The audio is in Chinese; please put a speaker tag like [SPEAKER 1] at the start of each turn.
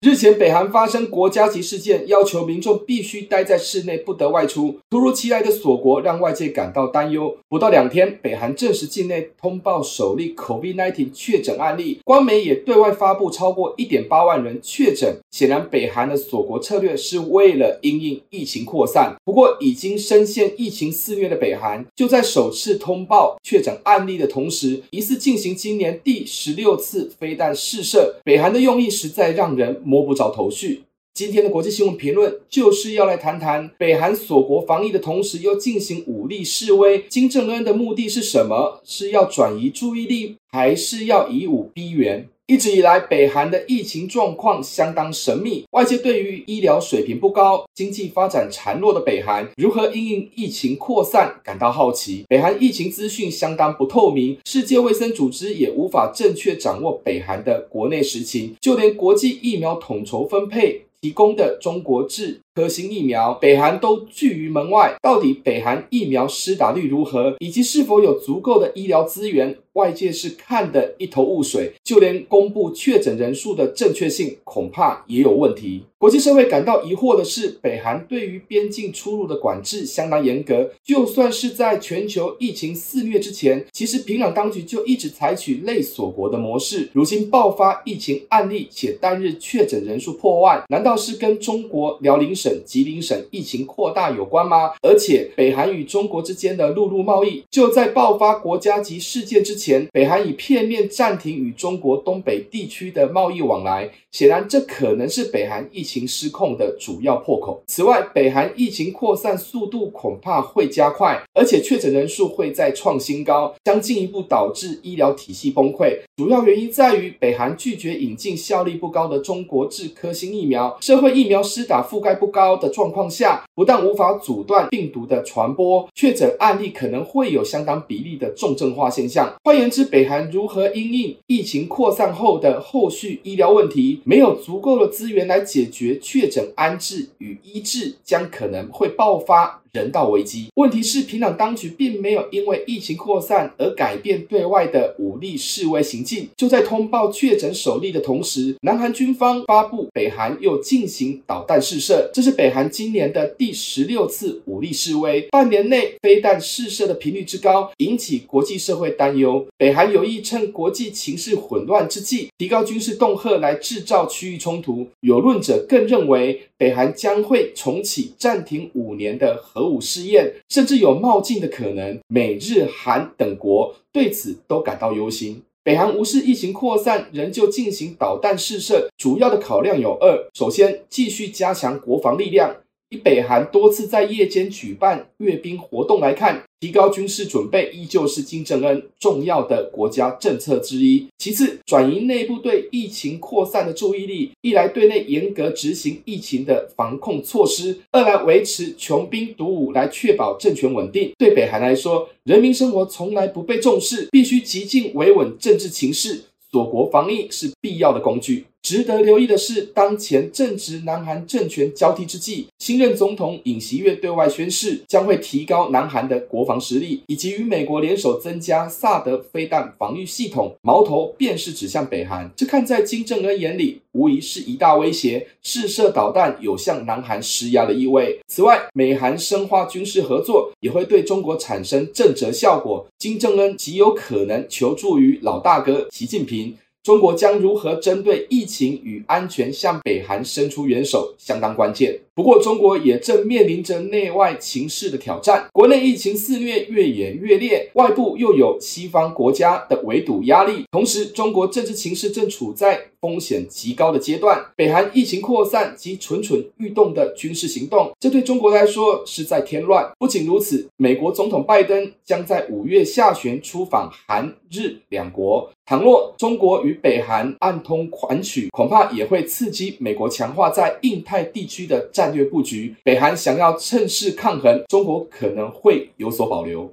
[SPEAKER 1] 日前，北韩发生国家级事件，要求民众必须待在室内，不得外出。突如其来的锁国让外界感到担忧。不到两天，北韩证实境内通报首例 COVID-19 确诊案例，官媒也对外发布超过一点八万人确诊。显然，北韩的锁国策略是为了因应疫情扩散。不过，已经深陷疫情肆虐的北韩，就在首次通报确诊案例的同时，疑似进行今年第十六次飞弹试射。北韩的用意实在让人。摸不着头绪。今天的国际新闻评论就是要来谈谈北韩锁国防疫的同时，又进行武力示威。金正恩的目的是什么？是要转移注意力，还是要以武逼援？一直以来，北韩的疫情状况相当神秘，外界对于医疗水平不高、经济发展孱弱的北韩如何因应疫情扩散感到好奇。北韩疫情资讯相当不透明，世界卫生组织也无法正确掌握北韩的国内实情，就连国际疫苗统筹分配提供的中国制。核心疫苗，北韩都拒于门外。到底北韩疫苗施打率如何，以及是否有足够的医疗资源，外界是看得一头雾水。就连公布确诊人数的正确性，恐怕也有问题。国际社会感到疑惑的是，北韩对于边境出入的管制相当严格。就算是在全球疫情肆虐之前，其实平壤当局就一直采取类锁国的模式。如今爆发疫情案例，且单日确诊人数破万，难道是跟中国辽宁省？吉林省疫情扩大有关吗？而且，北韩与中国之间的陆路贸易就在爆发国家级事件之前，北韩已片面暂停与中国东北地区的贸易往来。显然，这可能是北韩疫情失控的主要破口。此外，北韩疫情扩散速度恐怕会加快，而且确诊人数会再创新高，将进一步导致医疗体系崩溃。主要原因在于北韩拒绝引进效力不高的中国制科兴疫苗，社会疫苗施打覆盖不高。高的状况下，不但无法阻断病毒的传播，确诊案例可能会有相当比例的重症化现象。换言之，北韩如何因应疫情扩散后的后续医疗问题，没有足够的资源来解决确诊安置与医治，将可能会爆发。人道危机。问题是，平壤当局并没有因为疫情扩散而改变对外的武力示威行径。就在通报确诊首例的同时，南韩军方发布北韩又进行导弹试射，这是北韩今年的第十六次武力示威。半年内飞弹试射的频率之高，引起国际社会担忧。北韩有意趁国际情势混乱之际，提高军事恫吓来制造区域冲突。有论者更认为，北韩将会重启暂停五年的核核武试验，甚至有冒进的可能。美日韩等国对此都感到忧心。北韩无视疫情扩散，仍旧进行导弹试射，主要的考量有二：首先，继续加强国防力量。以北韩多次在夜间举办阅兵活动来看，提高军事准备依旧是金正恩重要的国家政策之一。其次，转移内部对疫情扩散的注意力，一来对内严格执行疫情的防控措施，二来维持穷兵黩武来确保政权稳定。对北韩来说，人民生活从来不被重视，必须极尽维稳政治情势，锁国防疫是必要的工具。值得留意的是，当前正值南韩政权交替之际，新任总统尹锡悦对外宣誓，将会提高南韩的国防实力，以及与美国联手增加萨德飞弹防御系统，矛头便是指向北韩。这看在金正恩眼里，无疑是一大威胁，试射导弹有向南韩施压的意味。此外，美韩深化军事合作，也会对中国产生震慑效果。金正恩极有可能求助于老大哥习近平。中国将如何针对疫情与安全向北韩伸出援手，相当关键。不过，中国也正面临着内外情势的挑战，国内疫情肆虐，越演越烈，外部又有西方国家的围堵压力，同时，中国政治情势正处在风险极高的阶段。北韩疫情扩散及蠢蠢欲动的军事行动，这对中国来说是在添乱。不仅如此，美国总统拜登将在五月下旬出访韩日两国。倘若中国与北韩暗通款曲，恐怕也会刺激美国强化在印太地区的战略布局。北韩想要趁势抗衡，中国可能会有所保留。